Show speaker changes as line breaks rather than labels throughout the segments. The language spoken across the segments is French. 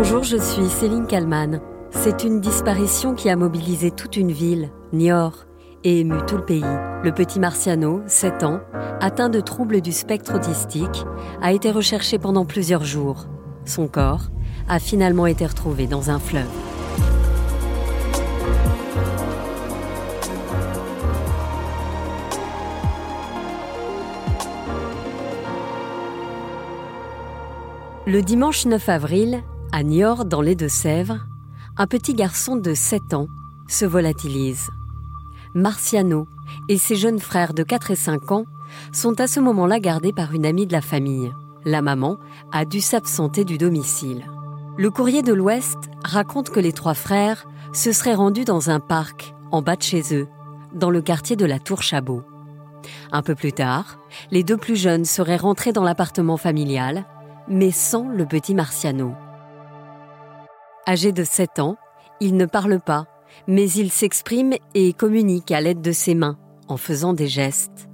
Bonjour, je suis Céline Kalman. C'est une disparition qui a mobilisé toute une ville, Niort, et ému tout le pays. Le petit Marciano, 7 ans, atteint de troubles du spectre autistique, a été recherché pendant plusieurs jours. Son corps a finalement été retrouvé dans un fleuve. Le dimanche 9 avril, à Niort, dans les Deux-Sèvres, un petit garçon de 7 ans se volatilise. Marciano et ses jeunes frères de 4 et 5 ans sont à ce moment-là gardés par une amie de la famille. La maman a dû s'absenter du domicile. Le courrier de l'Ouest raconte que les trois frères se seraient rendus dans un parc en bas de chez eux, dans le quartier de la Tour Chabot. Un peu plus tard, les deux plus jeunes seraient rentrés dans l'appartement familial mais sans le petit Marciano. Âgé de 7 ans, il ne parle pas, mais il s'exprime et communique à l'aide de ses mains, en faisant des gestes.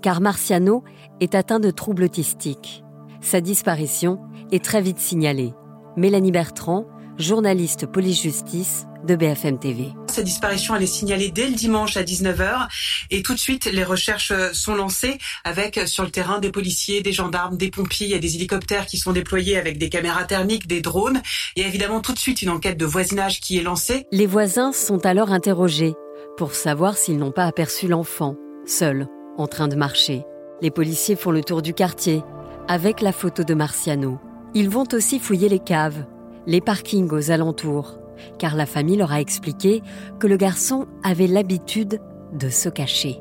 Car Marciano est atteint de troubles autistiques. Sa disparition est très vite signalée. Mélanie Bertrand, journaliste police-justice de BFM TV.
Cette disparition, elle est signalée dès le dimanche à 19h et tout de suite, les recherches sont lancées avec sur le terrain des policiers, des gendarmes, des pompiers, il y a des hélicoptères qui sont déployés avec des caméras thermiques, des drones. A évidemment tout de suite une enquête de voisinage qui est lancée.
Les voisins sont alors interrogés pour savoir s'ils n'ont pas aperçu l'enfant, seul, en train de marcher. Les policiers font le tour du quartier avec la photo de Marciano. Ils vont aussi fouiller les caves, les parkings aux alentours car la famille leur a expliqué que le garçon avait l'habitude de se cacher.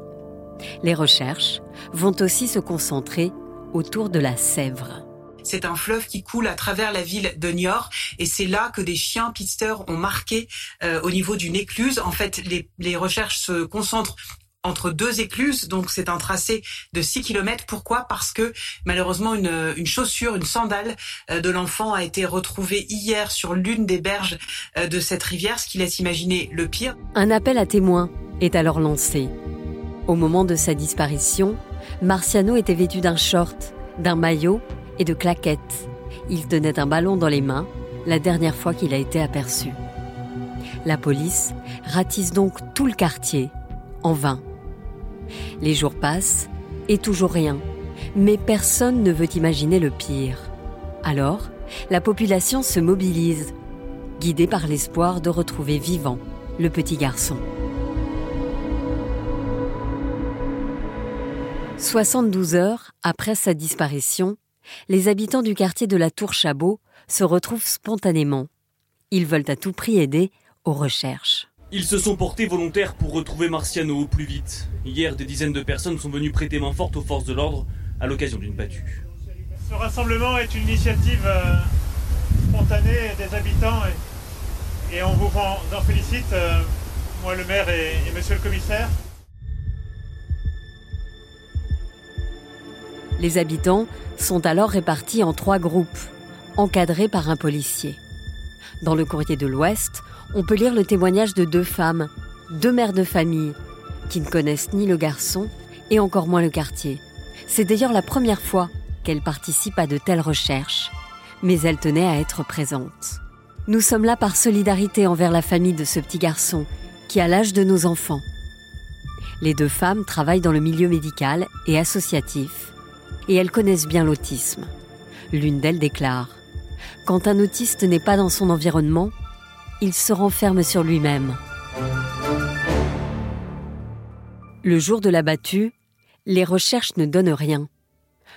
Les recherches vont aussi se concentrer autour de la Sèvre.
C'est un fleuve qui coule à travers la ville de Niort et c'est là que des chiens pisteurs ont marqué euh, au niveau d'une écluse. En fait, les, les recherches se concentrent entre deux écluses, donc c'est un tracé de 6 km. Pourquoi? Parce que malheureusement une, une, chaussure, une sandale euh, de l'enfant a été retrouvée hier sur l'une des berges euh, de cette rivière, ce qui laisse imaginer le pire.
Un appel à témoins est alors lancé. Au moment de sa disparition, Marciano était vêtu d'un short, d'un maillot et de claquettes. Il tenait un ballon dans les mains la dernière fois qu'il a été aperçu. La police ratisse donc tout le quartier, en vain. Les jours passent et toujours rien. Mais personne ne veut imaginer le pire. Alors, la population se mobilise, guidée par l'espoir de retrouver vivant le petit garçon. 72 heures après sa disparition, les habitants du quartier de la Tour Chabot se retrouvent spontanément. Ils veulent à tout prix aider aux recherches.
Ils se sont portés volontaires pour retrouver Marciano au plus vite. Hier, des dizaines de personnes sont venues prêter main forte aux forces de l'ordre à l'occasion d'une battue.
Ce rassemblement est une initiative euh, spontanée des habitants et, on vous en, félicite, euh, moi le maire et, et monsieur le commissaire.
Les habitants sont alors répartis en trois groupes, encadrés par un policier. Dans le courrier de l'Ouest, on peut lire le témoignage de deux femmes, deux mères de famille, qui ne connaissent ni le garçon et encore moins le quartier. C'est d'ailleurs la première fois qu'elles participent à de telles recherches, mais elles tenaient à être présentes. Nous sommes là par solidarité envers la famille de ce petit garçon qui a l'âge de nos enfants. Les deux femmes travaillent dans le milieu médical et associatif et elles connaissent bien l'autisme. L'une d'elles déclare Quand un autiste n'est pas dans son environnement, il se renferme sur lui-même. Le jour de la battue, les recherches ne donnent rien.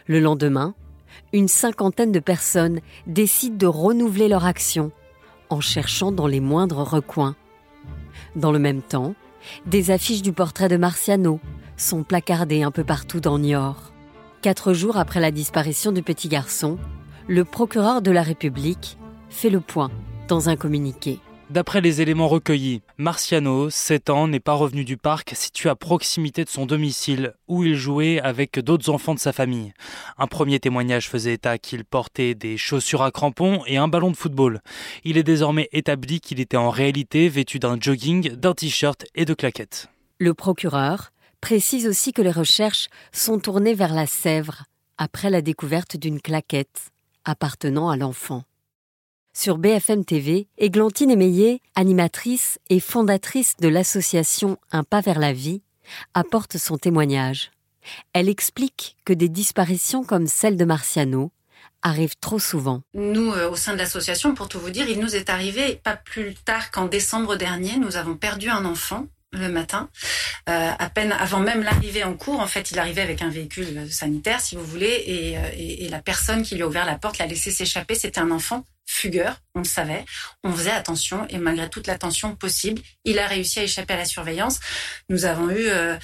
Le lendemain, une cinquantaine de personnes décident de renouveler leur action en cherchant dans les moindres recoins. Dans le même temps, des affiches du portrait de Marciano sont placardées un peu partout dans Niort. Quatre jours après la disparition du petit garçon, le procureur de la République fait le point dans un communiqué.
D'après les éléments recueillis, Marciano, 7 ans, n'est pas revenu du parc situé à proximité de son domicile où il jouait avec d'autres enfants de sa famille. Un premier témoignage faisait état qu'il portait des chaussures à crampons et un ballon de football. Il est désormais établi qu'il était en réalité vêtu d'un jogging, d'un t-shirt et de claquettes.
Le procureur précise aussi que les recherches sont tournées vers la Sèvre après la découverte d'une claquette appartenant à l'enfant. Sur BFM TV, Églantine Émeillé, animatrice et fondatrice de l'association Un pas vers la vie, apporte son témoignage. Elle explique que des disparitions comme celle de Marciano arrivent trop souvent.
Nous, euh, au sein de l'association, pour tout vous dire, il nous est arrivé, pas plus tard qu'en décembre dernier, nous avons perdu un enfant le matin, euh, à peine avant même l'arrivée en cours. En fait, il arrivait avec un véhicule sanitaire, si vous voulez, et, euh, et, et la personne qui lui a ouvert la porte l'a laissé s'échapper. C'était un enfant on le savait. On faisait attention, et malgré toute l'attention possible, il a réussi à échapper à la surveillance. Nous avons eu euh,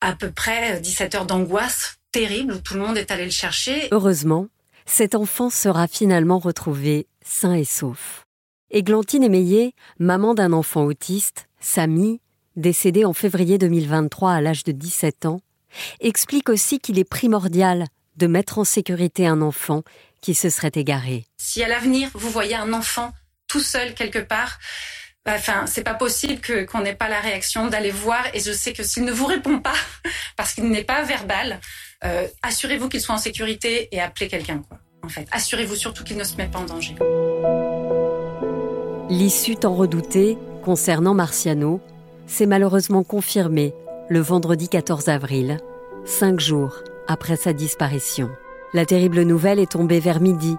à peu près 17 heures d'angoisse terrible où tout le monde est allé le chercher.
Heureusement, cet enfant sera finalement retrouvé sain et sauf. Églantine Émeillé, maman d'un enfant autiste, Samy, décédé en février 2023 à l'âge de 17 ans, explique aussi qu'il est primordial de mettre en sécurité un enfant qui se serait égaré.
Si à l'avenir vous voyez un enfant tout seul quelque part, enfin c'est pas possible que qu'on n'ait pas la réaction d'aller voir. Et je sais que s'il ne vous répond pas parce qu'il n'est pas verbal, euh, assurez-vous qu'il soit en sécurité et appelez quelqu'un. Quoi. En fait, assurez-vous surtout qu'il ne se met pas en danger.
L'issue tant redoutée concernant Marciano s'est malheureusement confirmée le vendredi 14 avril, cinq jours après sa disparition. La terrible nouvelle est tombée vers midi,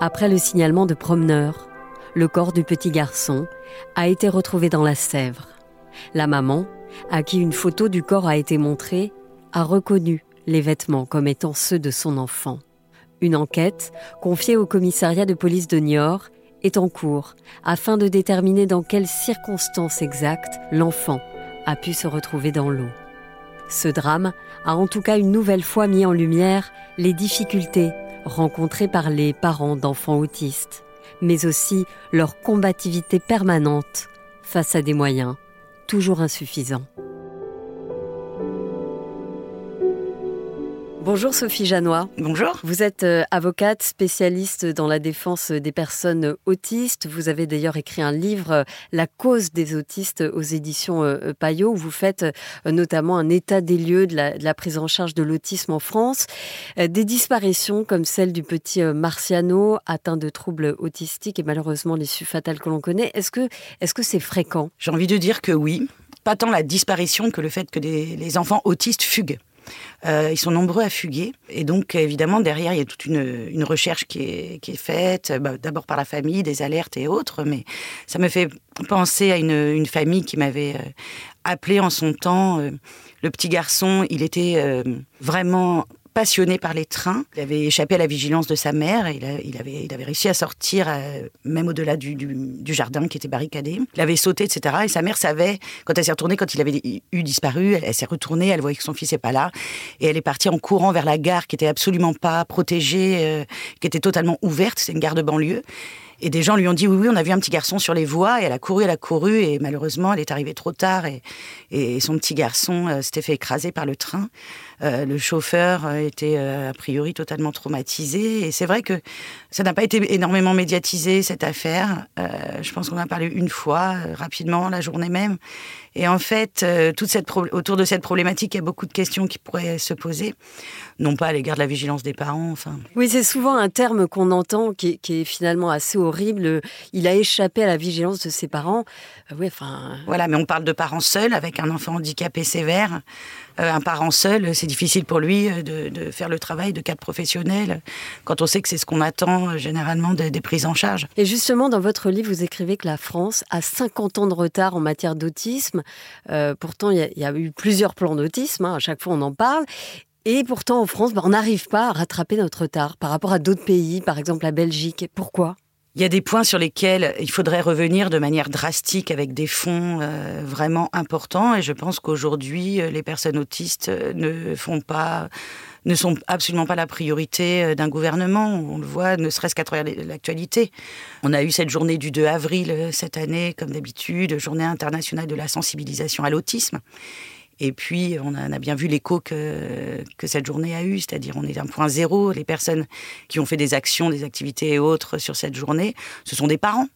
après le signalement de promeneurs. Le corps du petit garçon a été retrouvé dans la Sèvre. La maman, à qui une photo du corps a été montrée, a reconnu les vêtements comme étant ceux de son enfant. Une enquête, confiée au commissariat de police de Niort, est en cours afin de déterminer dans quelles circonstances exactes l'enfant a pu se retrouver dans l'eau. Ce drame a en tout cas une nouvelle fois mis en lumière les difficultés rencontrées par les parents d'enfants autistes, mais aussi leur combativité permanente face à des moyens toujours insuffisants. Bonjour Sophie Janois.
Bonjour.
Vous êtes euh, avocate spécialiste dans la défense des personnes autistes. Vous avez d'ailleurs écrit un livre, euh, La cause des autistes, aux éditions euh, Payot, où vous faites notamment un état des lieux de la, de la prise en charge de l'autisme en France. Des disparitions comme celle du petit Marciano, atteint de troubles autistiques et malheureusement l'issue fatale que l'on connaît. Est-ce que c'est fréquent?
J'ai envie de dire que oui. Pas tant la disparition que le fait que des, les enfants autistes fuguent. Euh, ils sont nombreux à fuguer. Et donc, évidemment, derrière, il y a toute une, recherche qui est, faite, bah, d'abord par la famille, des alertes et autres. Mais ça me fait penser à une, une famille qui m'avait euh, appelé en son temps. Euh, le petit garçon, il était euh, vraiment passionné par les trains. Il avait échappé à la vigilance de sa mère. Et il, avait, réussi à sortir, euh, même au-delà du, jardin qui était barricadé. Il avait sauté, etc. Et sa mère savait, quand elle s'est retournée, quand il avait eu disparu, elle, elle s'est retournée, elle voyait que son fils n'est pas là. Et elle est partie en courant vers la gare qui était absolument pas protégée, euh, qui était totalement ouverte. C'est une gare de banlieue. Et des gens lui ont dit oui, oui, on a vu un petit garçon sur les voies. Et elle a couru, elle a couru. Et malheureusement, elle est arrivée trop tard. Et, et son petit garçon euh, s'était fait écraser par le train. Euh, le chauffeur était euh, a priori totalement traumatisé. Et c'est vrai que ça n'a pas été énormément médiatisé, cette affaire. Je pense qu'on en a parlé une fois, rapidement, la journée même. Et en fait, euh, toute cette autour de cette problématique, il y a beaucoup de questions qui pourraient se poser. Non pas à l'égard de la vigilance des parents. Enfin.
Oui, c'est souvent un terme qu'on entend qui est, qui est, finalement assez horrible. Il a échappé à la vigilance de ses parents. oui, enfin.
Voilà, mais on parle de parents seuls avec un enfant handicapé sévère. Euh, un parent seul, c'est difficile pour lui de, de, faire le travail de cadre professionnel quand on sait que c'est ce qu'on attend généralement des, des, prises en charge.
Et justement, dans votre livre, vous écrivez que la France a 50 ans de retard en matière d'autisme. Euh, pourtant, il y, a eu plusieurs plans d'autisme, hein, à chaque fois on en parle. Et pourtant, en France, bah, on n'arrive pas à rattraper notre retard par rapport à d'autres pays, par exemple la Belgique. Pourquoi?
Il y a des points sur lesquels il faudrait revenir de manière drastique avec des fonds euh, vraiment importants et je pense qu'aujourd'hui les personnes autistes ne font pas ne sont absolument pas la priorité d'un gouvernement. On le voit, ne serait-ce qu'à travers l'actualité. On a eu cette journée du 2 avril cette année, comme d'habitude, journée internationale de la sensibilisation à l'autisme. Et puis, on a, bien vu l'écho que, cette journée a eu, c'est-à-dire on est un point zéro. Les personnes qui ont fait des actions, des activités et autres sur cette journée, ce sont des parents.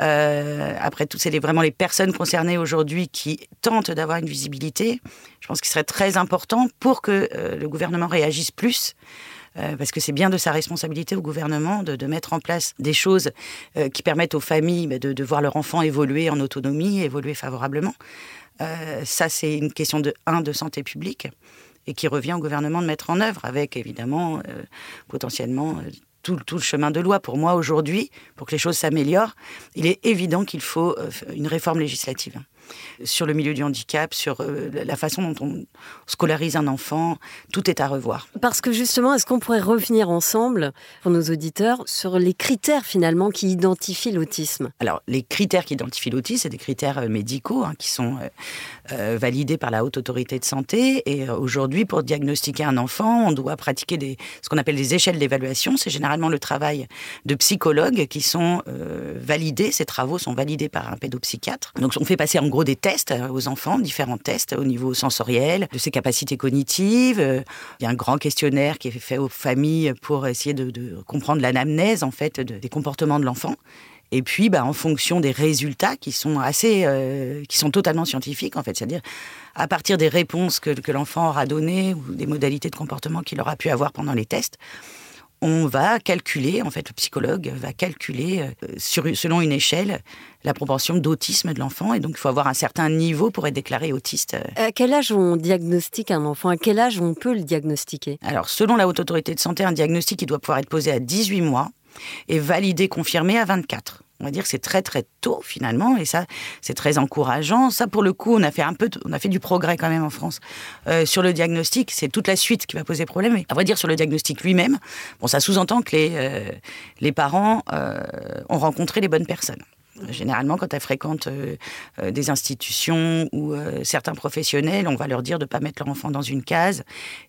Euh, après tout, c'est vraiment les personnes concernées aujourd'hui qui tentent d'avoir une visibilité. Je pense qu'il serait très important pour que euh, le gouvernement réagisse plus parce que c'est bien de sa responsabilité au gouvernement de, mettre en place des choses qui permettent aux familles bah, de, de, voir leur enfant évoluer en autonomie, évoluer favorablement. ça, c'est une question de, un, de santé publique et qui revient au gouvernement de mettre en œuvre, avec évidemment potentiellement tout, tout, le chemin de loi. Pour moi, aujourd'hui, pour que les choses s'améliorent, il est évident qu'il faut une réforme législative sur le milieu du handicap, sur euh, la façon dont on scolarise un enfant. Tout est à revoir.
Parce que justement, est-ce qu'on pourrait revenir ensemble, pour nos auditeurs, sur les critères finalement qui identifient l'autisme?
Alors, les critères qui identifient l'autisme, c'est des critères euh, médicaux hein, qui sont euh, validés par la Haute Autorité de Santé. Et aujourd'hui, pour diagnostiquer un enfant, on doit pratiquer des, ce qu'on appelle des échelles d'évaluation. C'est généralement le travail de psychologues qui sont validés. Ces travaux sont validés par un pédopsychiatre. Donc, on fait passer en gros des tests euh, aux enfants, différents tests au niveau sensoriel, de ses capacités cognitives. Euh, il y a un grand questionnaire qui est fait aux familles pour essayer de, comprendre l'anamnèse en fait des comportements de l'enfant. Et puis, bah, en fonction des résultats qui sont assez, euh, qui sont totalement scientifiques en fait, c'est-à-dire à partir des réponses que, que l'enfant aura données ou des modalités de comportement qu'il aura pu avoir pendant les tests, on va calculer, en fait, le psychologue va calculer euh, sur, selon une échelle la proportion d'autisme de l'enfant. Et donc, il faut avoir un certain niveau pour être déclaré autiste.
À quel âge on diagnostique un enfant? À quel âge on peut le diagnostiquer?
Alors, selon la Haute Autorité de Santé, un diagnostic il doit pouvoir être posé à 18 mois et validé, confirmé à 24. On va dire que c'est très très tôt finalement et ça c'est très encourageant. Ça pour le coup on a fait un peu, on a fait du progrès quand même en France euh, sur le diagnostic. C'est toute la suite qui va poser problème. Et à vrai dire sur le diagnostic lui-même, bon ça sous-entend que les euh, les parents euh, ont rencontré les bonnes personnes. Généralement, quand elles fréquentent euh, euh, des institutions ou euh, certains professionnels, on va leur dire de ne pas mettre leur enfant dans une case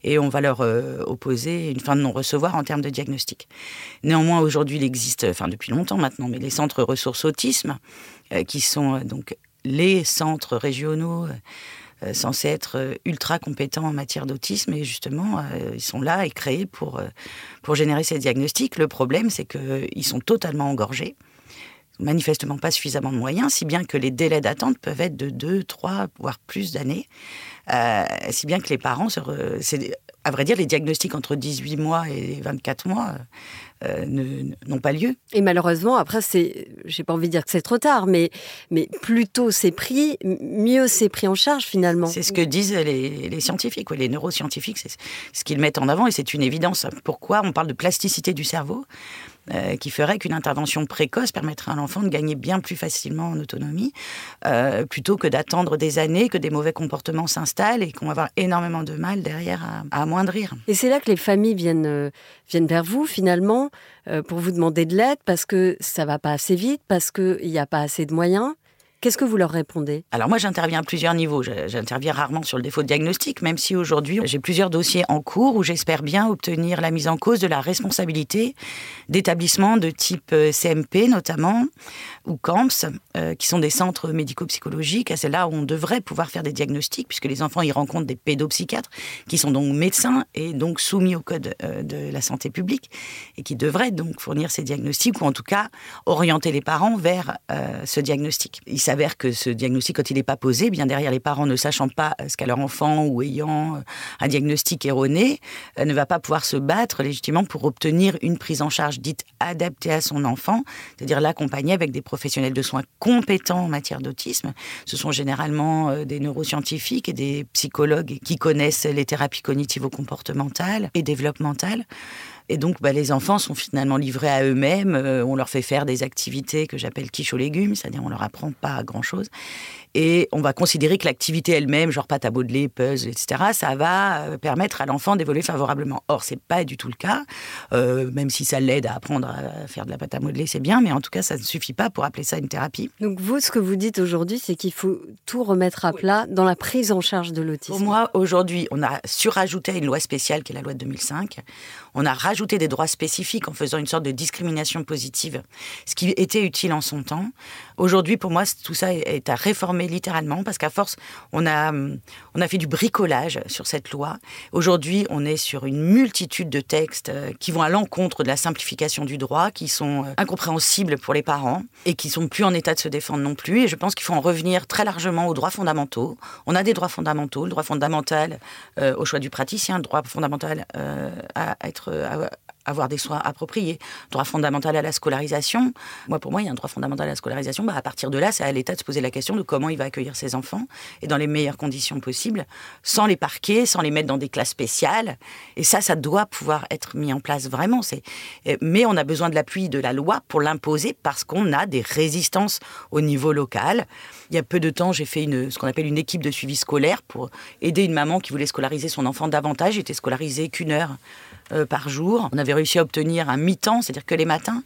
et on va leur opposer une fin de non-recevoir en termes de diagnostic. Néanmoins, aujourd'hui, il existe, enfin depuis longtemps maintenant, mais les centres ressources autisme, qui sont donc les centres régionaux censés être ultra compétents en matière d'autisme et justement ils sont là et créés pour, pour générer ces diagnostics. Le problème c'est qu'ils sont totalement engorgés manifestement pas suffisamment de moyens, si bien que les délais d'attente peuvent être de 2, 3, voire plus d'années. Euh, si bien que les parents, à vrai dire, les diagnostics entre 18 mois et 24 mois euh, n'ont pas lieu.
Et malheureusement, après, c'est, j'ai pas envie de dire que c'est trop tard, mais, mais plus tôt c'est pris, mieux c'est pris en charge finalement.
C'est ce que disent les, les scientifiques, les neuroscientifiques, c'est ce qu'ils mettent en avant et c'est une évidence. Pourquoi on parle de plasticité du cerveau? Euh, qui ferait qu'une intervention précoce permettrait à l'enfant de gagner bien plus facilement en autonomie, euh, plutôt que d'attendre des années que des mauvais comportements s'installent et qu'on va avoir énormément de mal derrière à, amoindrir.
Et c'est là que les familles viennent, euh, viennent vers vous finalement pour vous demander de l'aide parce que ça va pas assez vite, parce qu'il n'y a pas assez de moyens. Qu'est-ce que vous leur répondez?
Alors moi, j'interviens à plusieurs niveaux. J'interviens rarement sur le défaut de diagnostic, même si aujourd'hui, j'ai plusieurs dossiers en cours où j'espère bien obtenir la mise en cause de la responsabilité d'établissements de type euh, CMP notamment, ou CAMPS, euh, qui sont des centres médico-psychologiques. C'est là où on devrait pouvoir faire des diagnostics, puisque les enfants y rencontrent des pédopsychiatres, qui sont donc médecins et donc soumis au code euh, de la santé publique, et qui devraient donc fournir ces diagnostics, ou en tout cas orienter les parents vers ce diagnostic s'avère que ce diagnostic, quand il n'est pas posé, bien derrière les parents ne sachant pas ce qu'a leur enfant ou ayant euh, un diagnostic erroné, euh, ne va pas pouvoir se battre légitimement pour obtenir une prise en charge dite adaptée à son enfant, c'est-à-dire l'accompagner avec des professionnels de soins compétents en matière d'autisme. Ce sont généralement euh, des neuroscientifiques et des psychologues qui connaissent les thérapies cognitivo-comportementales et développementales. Et donc, bah, les enfants sont finalement livrés à eux-mêmes. Euh, on leur fait faire des activités que j'appelle quiche aux légumes, c'est-à-dire on leur apprend pas grand-chose. Et on va considérer que l'activité elle-même, genre pâte à modeler, puzzle, etc., ça va euh, permettre à l'enfant d'évoluer favorablement. Or, c'est pas du tout le cas. Euh, même si ça l'aide à apprendre à faire de la pâte à modeler, c'est bien, mais en tout cas, ça ne suffit pas pour appeler ça une thérapie.
Donc vous, ce que vous dites aujourd'hui, c'est qu'il faut tout remettre à plat dans la prise en charge de l'autisme.
Pour moi, aujourd'hui, on a surajouté à une loi spéciale qui est la loi de 2005. On a rajouté rajouter des droits spécifiques en faisant une sorte de discrimination positive, ce qui était utile en son temps. Aujourd'hui, pour moi, tout ça est à réformer littéralement parce qu'à force, on a, on a fait du bricolage sur cette loi. Aujourd'hui, on est sur une multitude de textes euh, qui vont à l'encontre de la simplification du droit, qui sont euh, incompréhensibles pour les parents et qui sont plus en état de se défendre non plus. Et je pense qu'il faut en revenir très largement aux droits fondamentaux. On a des droits fondamentaux, le droit fondamental euh, au choix du praticien, le droit fondamental à être avoir des soins appropriés, droit fondamental à la scolarisation. Moi, pour moi, il y a un droit fondamental à la scolarisation. Bah, à partir de là, c'est à l'État de se poser la question de comment il va accueillir ses enfants et dans les meilleures conditions possibles, sans les parquer, sans les mettre dans des classes spéciales. Et ça, ça doit pouvoir être mis en place vraiment. Mais on a besoin de l'appui de la loi pour l'imposer parce qu'on a des résistances au niveau local. Il y a peu de temps, j'ai fait une, ce qu'on appelle une équipe de suivi scolaire pour aider une maman qui voulait scolariser son enfant davantage. J'étais scolarisée qu'une heure euh, par jour. On avait réussi à obtenir un mi-temps, c'est-à-dire que les matins.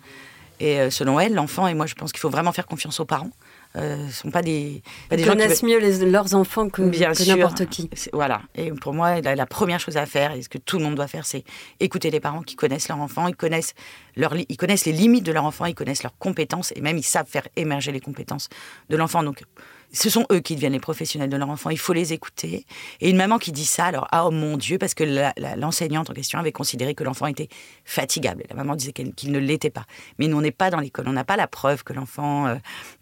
Et euh, selon elle, l'enfant, et moi je pense qu'il faut vraiment faire confiance aux parents. Euh, sont pas des,
pas des connaissent mieux leurs enfants que, n'importe qui.
Voilà. Et pour moi, la, première chose à faire, et ce que tout le monde doit faire, c'est écouter les parents qui connaissent leur enfant, ils connaissent, leur, ils connaissent les limites de leur enfant, ils connaissent leurs compétences, et même ils savent faire émerger les compétences de l'enfant. Donc, ce sont eux qui deviennent les professionnels de leur enfant. Il faut les écouter. Et une maman qui dit ça, alors, ah oh mon Dieu, parce que l'enseignante en question avait considéré que l'enfant était fatigable. La maman disait qu'il ne l'était pas. Mais nous, on n'est pas dans l'école. On n'a pas la preuve que l'enfant euh,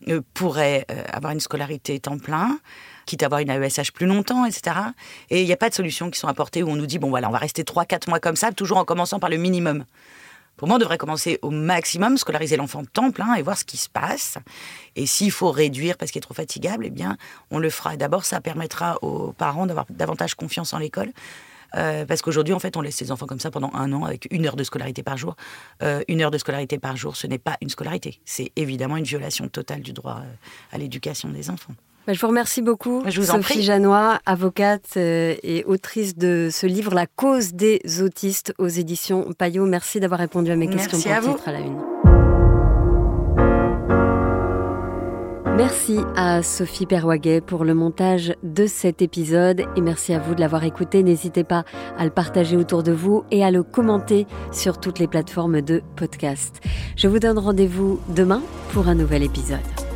euh, pourrait euh, avoir une scolarité temps plein quitte à avoir une AESH plus longtemps, etc. Et il n'y a pas de solutions qui sont apportées où on nous dit, bon voilà, on va rester 3-4 mois comme ça, toujours en commençant par le minimum. Pour moi, on devrait commencer au maximum, scolariser l'enfant de temps plein et voir ce qui se passe. Et s'il faut réduire parce qu'il est trop fatigable, eh bien, on le fera. D'abord, ça permettra aux parents d'avoir davantage confiance en l'école. Euh, parce qu'aujourd'hui, en fait, on laisse ses enfants comme ça pendant un an avec une heure de scolarité par jour. Euh, une heure de scolarité par jour, ce n'est pas une scolarité. C'est évidemment une violation totale du droit euh, à l'éducation des enfants.
Bah, je vous remercie beaucoup,
je vous
Sophie Janois, avocate euh, et autrice de ce livre La cause des autistes aux éditions Payot. Merci d'avoir répondu à mes questions
pour
le titre à la une. Merci à Sophie Perwaguet pour le montage de cet épisode et merci à vous de l'avoir écouté. N'hésitez pas à le partager autour de vous et à le commenter sur toutes les plateformes de podcast. Je vous donne rendez-vous demain pour un nouvel épisode.